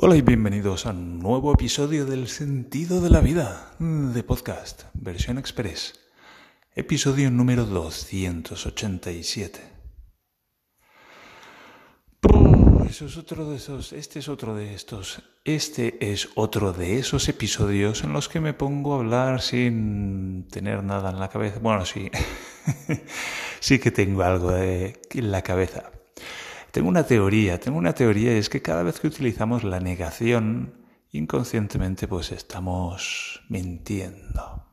Hola y bienvenidos a un nuevo episodio del Sentido de la Vida de podcast, versión express, episodio número 287. Eso es otro de esos, este es otro de estos, este es otro de esos episodios en los que me pongo a hablar sin tener nada en la cabeza. Bueno, sí, sí que tengo algo en la cabeza tengo una teoría, tengo una teoría y es que cada vez que utilizamos la negación, inconscientemente pues estamos mintiendo.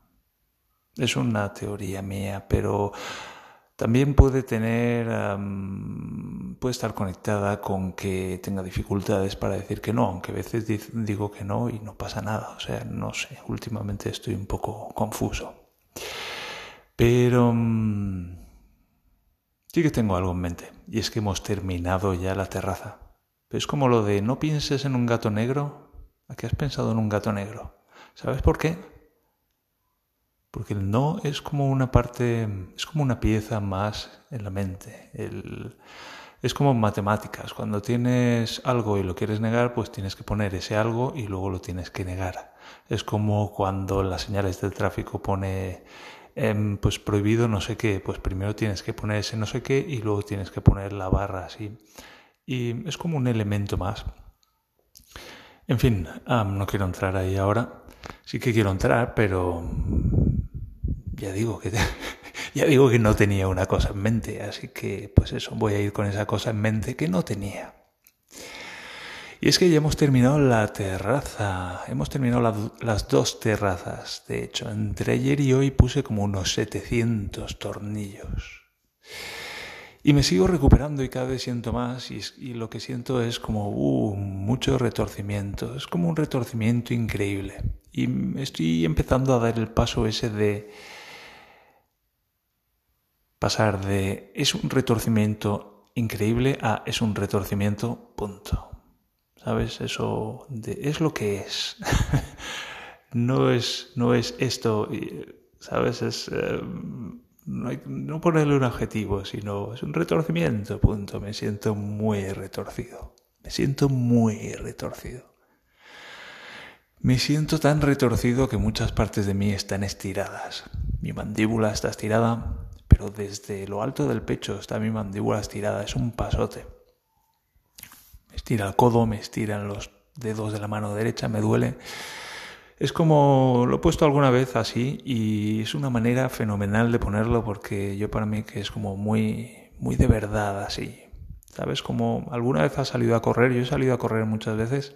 Es una teoría mía, pero también puede tener, puede estar conectada con que tenga dificultades para decir que no, aunque a veces digo que no y no pasa nada. O sea, no sé, últimamente estoy un poco confuso. Pero... Mm, Sí que tengo algo en mente, y es que hemos terminado ya la terraza. es como lo de no pienses en un gato negro. ¿A qué has pensado en un gato negro? ¿Sabes por qué? Porque el no es como una parte, es como una pieza más en la mente. es como matemáticas. Cuando tienes algo y lo quieres negar, pues tienes que poner ese algo y luego lo tienes que negar. Es como cuando las señales del tráfico pone Em, pues prohibido no sé qué, pues primero tienes que poner ese no sé qué y luego tienes que poner la barra así. Y es como un elemento más. En fin, no quiero entrar ahí ahora. Sí que quiero entrar, pero ya digo que ya digo que no tenía una cosa en mente, así que pues eso, voy a ir con esa cosa en mente que no tenía. Y es que ya hemos terminado la terraza, hemos terminado las dos terrazas. De hecho, entre ayer y hoy puse como unos 700 tornillos. Y me sigo recuperando y cada vez siento más y, lo que siento es como uh, mucho retorcimiento. Es como un retorcimiento increíble. Y estoy empezando a dar el paso ese de pasar de es un retorcimiento increíble a es un retorcimiento punto. ¿Sabes? Eso es lo que es. no, es no es esto, ¿sabes? Es, eh, no, hay, ponerle un adjetivo, sino es un retorcimiento, punto. Me siento muy retorcido. Me siento muy retorcido. Me siento tan retorcido que muchas partes de mí están estiradas. Mi mandíbula está estirada, pero desde lo alto del pecho está mi mandíbula estirada. Es un pasote estira el codo, me estiran los dedos de la mano derecha, me duele. Es como lo he puesto alguna vez así y es una manera fenomenal de ponerlo porque yo para mí que es como muy muy de verdad así. ¿Sabes? Como alguna vez has salido a correr, yo he salido a correr muchas veces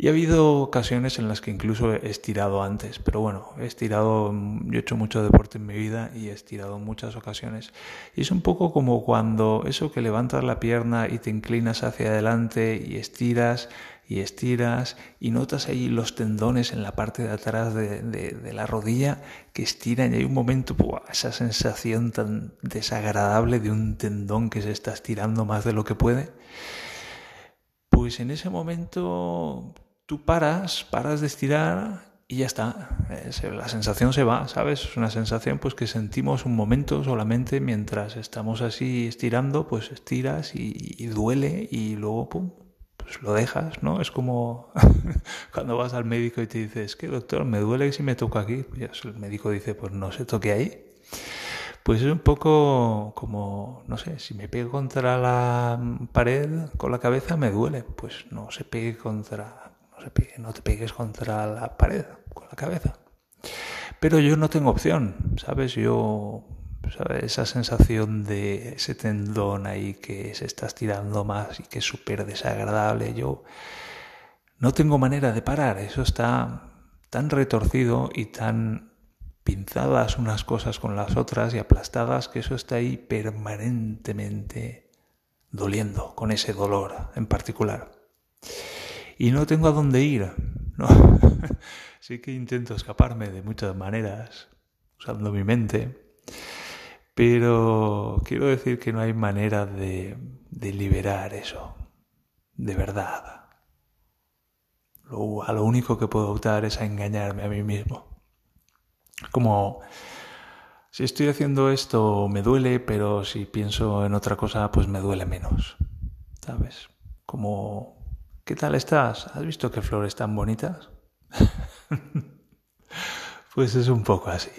y ha habido ocasiones en las que incluso he estirado antes, pero bueno, he estirado, yo he hecho mucho deporte en mi vida y he estirado en muchas ocasiones. Y es un poco como cuando eso que levantas la pierna y te inclinas hacia adelante y estiras y estiras y notas ahí los tendones en la parte de atrás de, la rodilla que estiran y hay un momento, esa sensación tan desagradable de un tendón que se está estirando más de lo que puede. Pues en ese momento tú paras, paras de estirar y ya está. La sensación se va, ¿sabes? Es una sensación pues que sentimos un momento solamente mientras estamos así estirando, pues estiras y, duele y luego pum, pues lo dejas, ¿no? Es como cuando vas al médico y te dices, que doctor, me duele si me toco aquí. Pues el médico dice, pues no se toque ahí. Pues es un poco como, no sé, si me pego contra la pared con la cabeza me duele, pues no se pegue contra no, te pegues contra la pared con la cabeza. Pero yo no tengo opción, ¿sabes? Yo, Esa sensación de ese tendón ahí que se está estirando más y que es súper desagradable, yo no tengo manera de parar. Eso está tan retorcido y tan pinzadas unas cosas con las otras y aplastadas que eso está ahí permanentemente doliendo, con ese dolor en particular y no tengo a dónde ir. ¿no? sí que intento escaparme de muchas maneras, usando mi mente, pero quiero decir que no hay manera de, liberar eso, de verdad. Lo, a lo único que puedo optar es a engañarme a mí mismo. Como si estoy haciendo esto me duele, pero si pienso en otra cosa, pues me duele menos. ¿Sabes? Como ¿qué tal estás? ¿Has visto qué flores tan bonitas? pues es un poco así.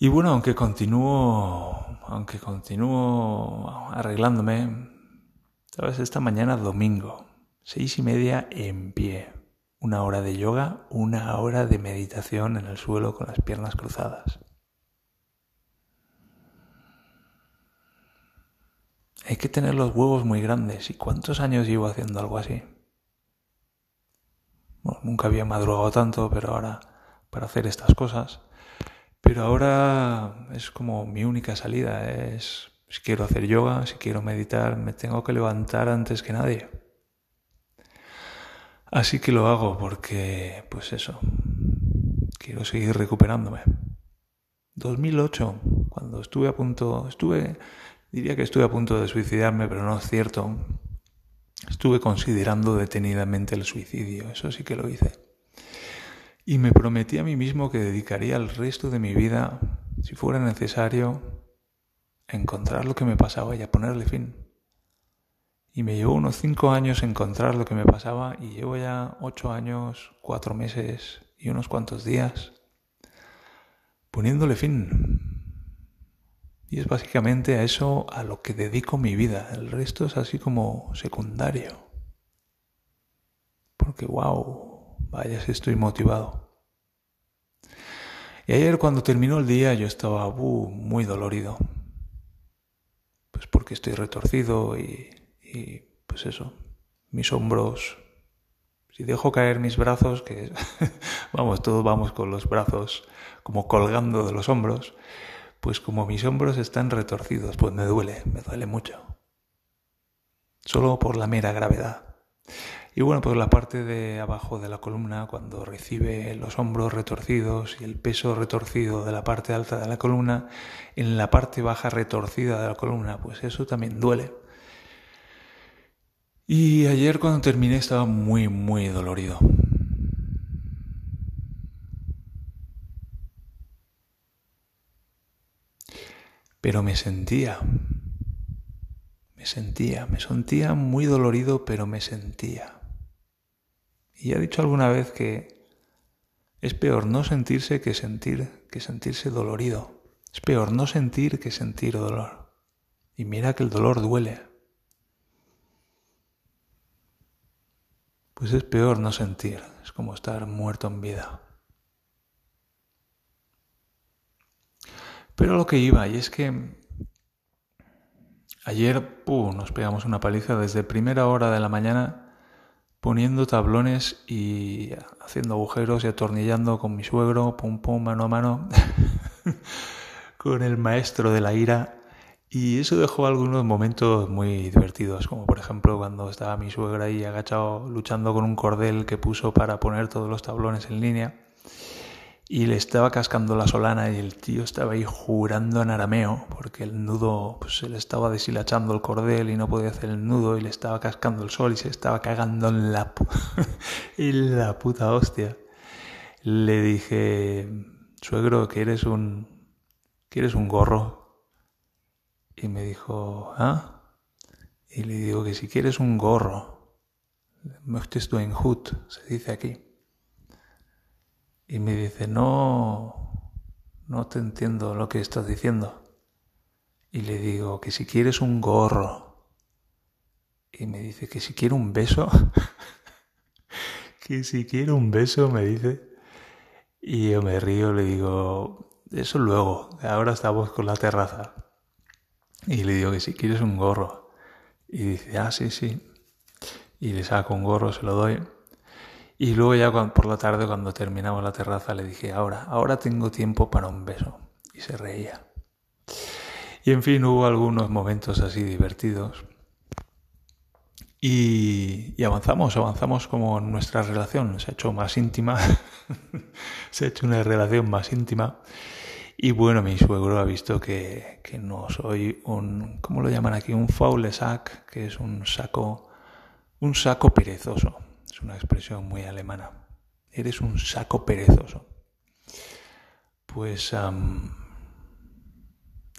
Y bueno, aunque continúo, aunque continúo arreglándome, sabes, esta mañana domingo, seis y media en pie, una hora de yoga, una hora de meditación en el suelo con las piernas cruzadas. Hay que tener los huevos muy grandes. ¿Y cuántos años llevo haciendo algo así? nunca había madrugado tanto, pero ahora para hacer estas cosas. Pero ahora es como mi única salida. Es si quiero hacer yoga, si quiero meditar, me tengo que levantar antes que nadie. Así que lo hago porque, pues eso, quiero seguir recuperándome. 2008, cuando estuve a punto, estuve, diría que estuve a punto de suicidarme, pero no es cierto. Estuve considerando detenidamente el suicidio, eso sí que lo hice. Y me prometí a mí mismo que dedicaría el resto de mi vida, si fuera necesario, a encontrar lo que me pasaba y a ponerle fin. Y me llevó unos cinco años encontrar lo que me pasaba y llevo ya ocho años, cuatro meses y unos cuantos días poniéndole fin. Y es básicamente a eso a lo que dedico mi vida. El resto es así como secundario. Porque, wow, vaya si estoy motivado. Y ayer cuando terminó el día yo estaba uh, muy dolorido. Pues porque estoy retorcido y, y pues eso, mis hombros. Si dejo caer mis brazos, que vamos, todos vamos con los brazos como colgando de los hombros, pues como mis hombros están retorcidos, pues me duele, me duele mucho. Solo por la mera gravedad. Y bueno, pues la parte de abajo de la columna, cuando recibe los hombros retorcidos y el peso retorcido de la parte alta de la columna, en la parte baja retorcida de la columna, pues eso también duele. Y ayer cuando terminé estaba muy, muy dolorido. Pero me sentía, me sentía, me sentía muy dolorido, pero me sentía. Y he dicho alguna vez que es peor no sentirse que sentir, que sentirse dolorido. Es peor no sentir que sentir dolor. Y mira que el dolor duele. Pues es peor no sentir, es como estar muerto en vida. Pero lo que iba, y es que ayer nos pegamos una paliza desde primera hora de la mañana poniendo tablones y haciendo agujeros y atornillando con mi suegro, pum pum, mano a mano, con el maestro de la ira. Y eso dejó algunos momentos muy divertidos, como por ejemplo cuando estaba mi suegra ahí agachado luchando con un cordel que puso para poner todos los tablones en línea y le estaba cascando la solana y el tío estaba ahí jurando en arameo porque el nudo pues, se le estaba deshilachando el cordel y no podía hacer el nudo y le estaba cascando el sol y se estaba cagando en la, en la puta hostia. Le dije, suegro, que eres un, que eres un gorro. Y me dijo, ¿ah? Y le digo que si quieres un gorro, du ein Hut, se dice aquí. Y me dice, no, no te entiendo lo que estás diciendo. Y le digo que si quieres un gorro. Y me dice que si quiero un beso. que si quiero un beso, me dice. Y yo me río, le digo, eso luego, ahora estamos con la terraza. Y le digo que si quieres un gorro. Y dice, ah, sí, sí. Y le saco un gorro, se lo doy. Y luego ya por la tarde cuando terminamos la terraza le dije, ahora, ahora tengo tiempo para un beso. Y se reía. Y en fin, hubo algunos momentos así divertidos. Y, y avanzamos, avanzamos como nuestra relación se ha hecho más íntima. se ha hecho una relación más íntima. Y bueno, mi suegro ha visto que, que no soy un, ¿cómo lo llaman aquí? Un faule sac, que es un saco, un saco perezoso una expresión muy alemana. Eres un saco perezoso. Pues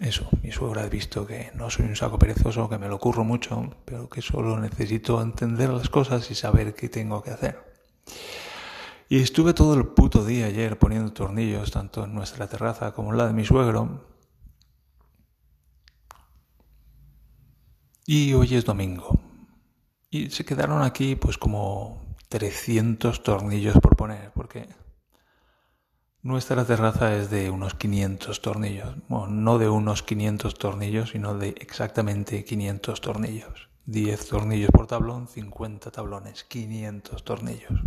eso, mi suegra ha visto que no soy un saco perezoso, que me lo curro mucho, pero que solo necesito entender las cosas y saber qué tengo que hacer. Y estuve todo el puto día ayer poniendo tornillos, tanto en nuestra terraza como en la de mi suegro. Y hoy es domingo. Y se quedaron aquí pues como 300 tornillos por poner, porque nuestra terraza es de unos 500 tornillos. Bueno, no de unos 500 tornillos, sino de exactamente 500 tornillos. 10 tornillos por tablón, 50 tablones, 500 tornillos.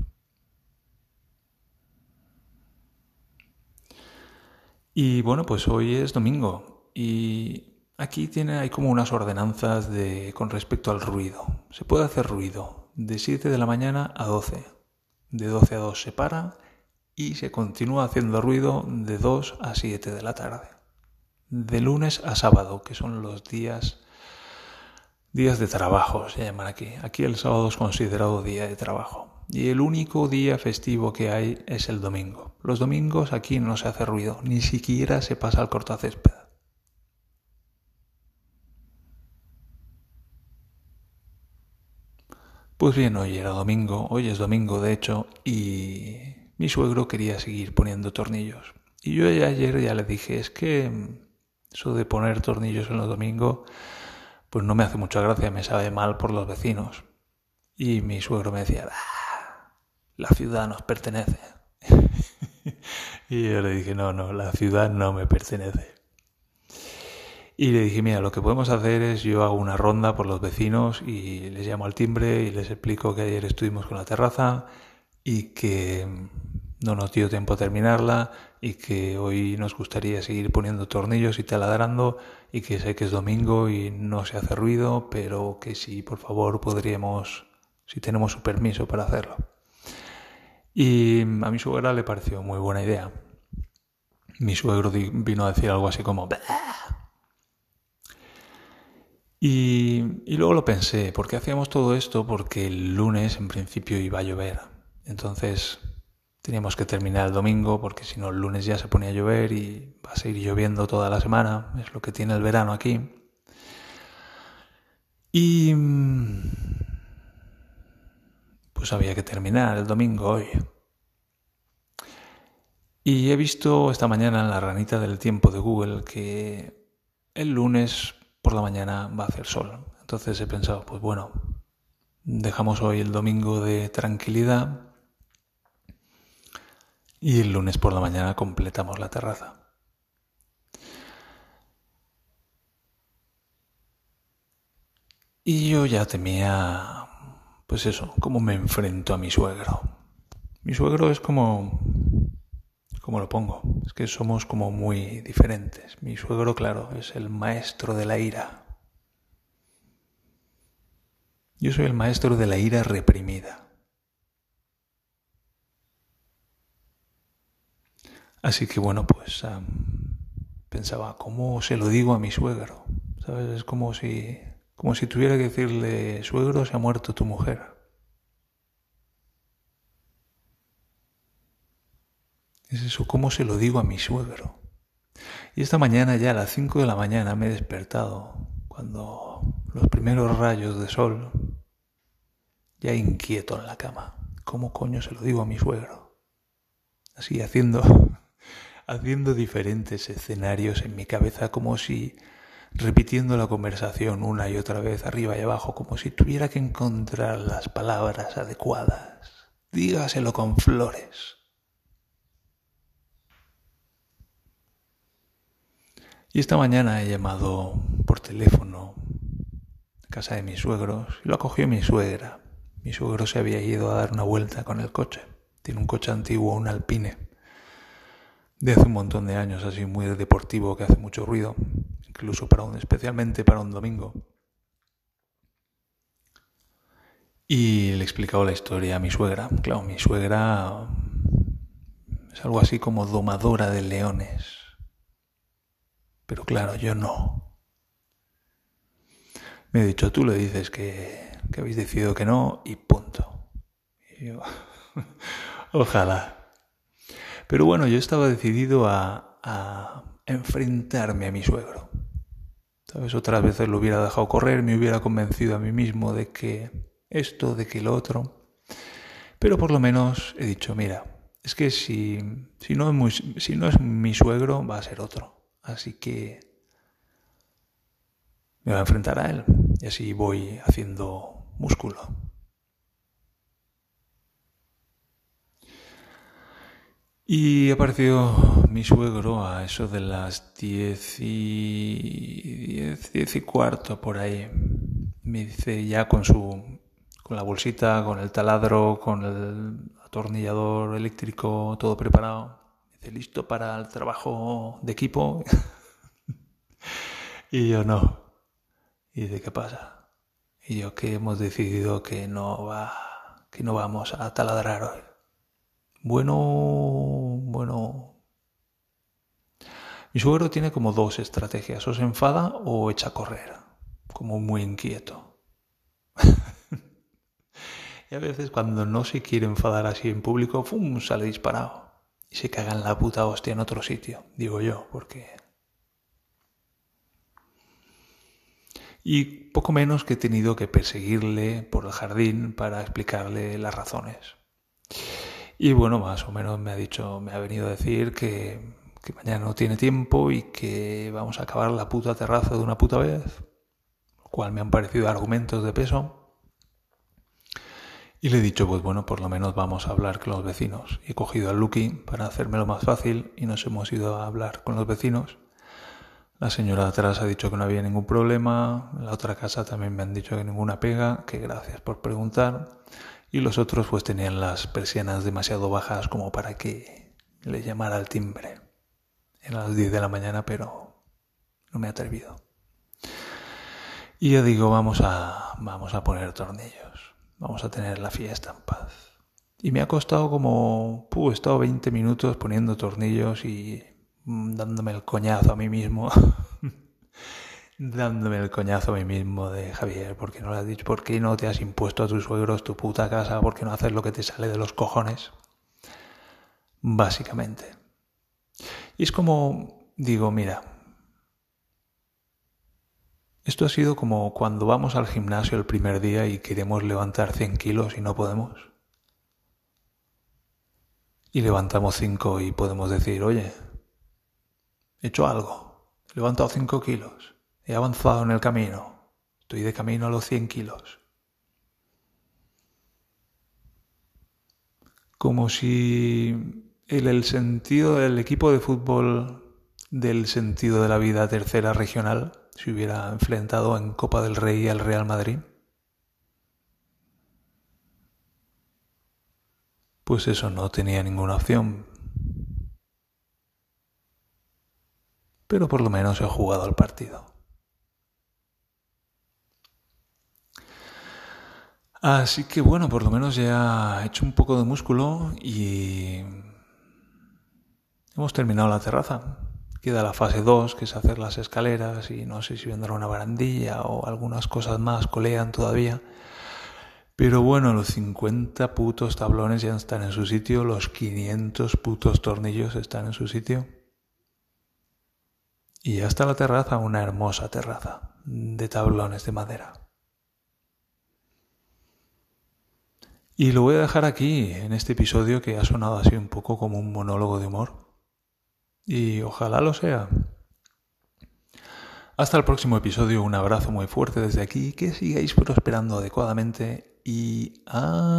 Y bueno, pues hoy es domingo y aquí tiene, hay como unas ordenanzas de, con respecto al ruido. Se puede hacer ruido de 7 de la mañana a 12. De 12 a 2 se para y se continúa haciendo ruido de 2 a 7 de la tarde. De lunes a sábado, que son los días días de trabajo, se llaman aquí. Aquí el sábado es considerado día de trabajo y el único día festivo que hay es el domingo. Los domingos aquí no se hace ruido, ni siquiera se pasa al cortacésped. Pues bien, hoy era domingo, hoy es domingo de hecho, y mi suegro quería seguir poniendo tornillos. Y yo ayer ya le dije, es que eso de poner tornillos en los domingos, pues no me hace mucha gracia, me sabe mal por los vecinos. Y mi suegro me decía, la ciudad nos pertenece. y yo le dije, no, no, la ciudad no me pertenece. Y le dije, mira, lo que podemos hacer es yo hago una ronda por los vecinos y les llamo al timbre y les explico que ayer estuvimos con la terraza y que no nos dio tiempo a terminarla y que hoy nos gustaría seguir poniendo tornillos y taladrando y que sé que es domingo y no se hace ruido, pero que si por favor podríamos, si tenemos su permiso para hacerlo. Y a mi suegra le pareció muy buena idea. Mi suegro vino a decir algo así como... Y, y luego lo pensé, ¿por qué hacíamos todo esto? Porque el lunes en principio iba a llover. Entonces teníamos que terminar el domingo porque si no el lunes ya se ponía a llover y va a seguir lloviendo toda la semana. Es lo que tiene el verano aquí. Y pues había que terminar el domingo hoy. Y he visto esta mañana en la ranita del tiempo de Google que el lunes por la mañana va a hacer sol. Entonces he pensado, pues bueno, dejamos hoy el domingo de tranquilidad y el lunes por la mañana completamos la terraza. Y yo ya temía, pues eso, cómo me enfrento a mi suegro. Mi suegro es como, ¿cómo lo pongo? Es que somos como muy diferentes. Mi suegro, claro, es el maestro de la ira. Yo soy el maestro de la ira reprimida. Así que bueno, pues pensaba, ¿cómo se lo digo a mi suegro? ¿Sabes? Es como si como si tuviera que decirle, suegro, se ha muerto tu mujer. Es eso, ¿cómo se lo digo a mi suegro? Y esta mañana ya a las 5 de la mañana me he despertado, cuando los primeros rayos de sol, ya inquieto en la cama. ¿Cómo coño se lo digo a mi suegro? Así haciendo, haciendo diferentes escenarios en mi cabeza como si repitiendo la conversación una y otra vez arriba y abajo como si tuviera que encontrar las palabras adecuadas. Dígaselo con flores. Y esta mañana he llamado por teléfono a casa de mis suegros y lo acogió mi suegra. Mi suegro se había ido a dar una vuelta con el coche. Tiene un coche antiguo, un alpine, de hace un montón de años, así muy deportivo, que hace mucho ruido incluso para un, especialmente para un domingo. Y le he explicado la historia a mi suegra. Claro, mi suegra es algo así como domadora de leones. Pero claro, yo no. Me he dicho, tú le dices que, habéis decidido que no y punto. Y yo, ojalá. Pero bueno, yo estaba decidido a, a enfrentarme a mi suegro. ¿Sabes? Otras veces lo hubiera dejado correr, me hubiera convencido a mí mismo de que esto, de que lo otro. Pero por lo menos he dicho, mira, es que si, si, no, es si no es mi suegro, va a ser otro. Así que me voy a enfrentar a él y así voy haciendo músculo. Y apareció mi suegro a eso de las diez y, diez, y cuarto por ahí. Me dice ya con su, con la bolsita, con el taladro, con el atornillador eléctrico, todo preparado. Dice, ¿listo para el trabajo de equipo? y yo no. Y dice, ¿qué pasa? Y yo que hemos decidido que no va, que no vamos a taladrar hoy. Bueno, bueno. Mi suegro tiene como dos estrategias, o se enfada o echa a correr, como muy inquieto. y a veces cuando no se quiere enfadar así en público, ¡fum! sale disparado. Y se caga en la puta hostia en otro sitio, digo yo, porque... Y poco menos que he tenido que perseguirle por el jardín para explicarle las razones. Y bueno, más o menos me ha dicho, me ha venido a decir que, que mañana no tiene tiempo y que vamos a acabar la puta terraza de una puta vez, lo cual me han parecido argumentos de peso. Y le he dicho, pues bueno, por lo menos vamos a hablar con los vecinos. He cogido al Lucky para hacérmelo más fácil y nos hemos ido a hablar con los vecinos. La señora de atrás ha dicho que no había ningún problema, la otra casa también me han dicho que ninguna pega, que gracias por preguntar y los otros pues tenían las persianas demasiado bajas como para que le llamara al timbre. Eran las 10 de la mañana, pero no me he atrevido. Y yo digo, vamos a, vamos a poner tornillos, vamos a tener la fiesta en paz. Y me ha costado como, puh, he estado 20 minutos poniendo tornillos y mm, dándome el coñazo a mí mismo dándome el coñazo a mí mismo de Javier, ¿por qué no le has dicho? ¿Por qué no te has impuesto a tus suegros tu puta casa? ¿Por qué no haces lo que te sale de los cojones? Básicamente. Y es como, digo, mira, esto ha sido como cuando vamos al gimnasio el primer día y queremos levantar 100 kilos y no podemos. Y levantamos 5 y podemos decir, oye, he hecho algo, he levantado 5 kilos. He avanzado en el camino. Estoy de camino a los 100 kilos. Como si el, el sentido del equipo de fútbol del sentido de la vida tercera regional se hubiera enfrentado en Copa del Rey al Real Madrid. Pues eso no tenía ninguna opción. Pero por lo menos he jugado el partido. Así que bueno, por lo menos ya he hecho un poco de músculo y hemos terminado la terraza. Queda la fase 2, que es hacer las escaleras y no sé si vendrá una barandilla o algunas cosas más colean todavía. Pero bueno, los 50 putos tablones ya están en su sitio, los 500 putos tornillos están en su sitio. Y ya está la terraza, una hermosa terraza de tablones de madera. Y lo voy a dejar aquí, en este episodio que ha sonado así un poco como un monólogo de humor. Y ojalá lo sea. Hasta el próximo episodio, un abrazo muy fuerte desde aquí, que sigáis prosperando adecuadamente y adiós.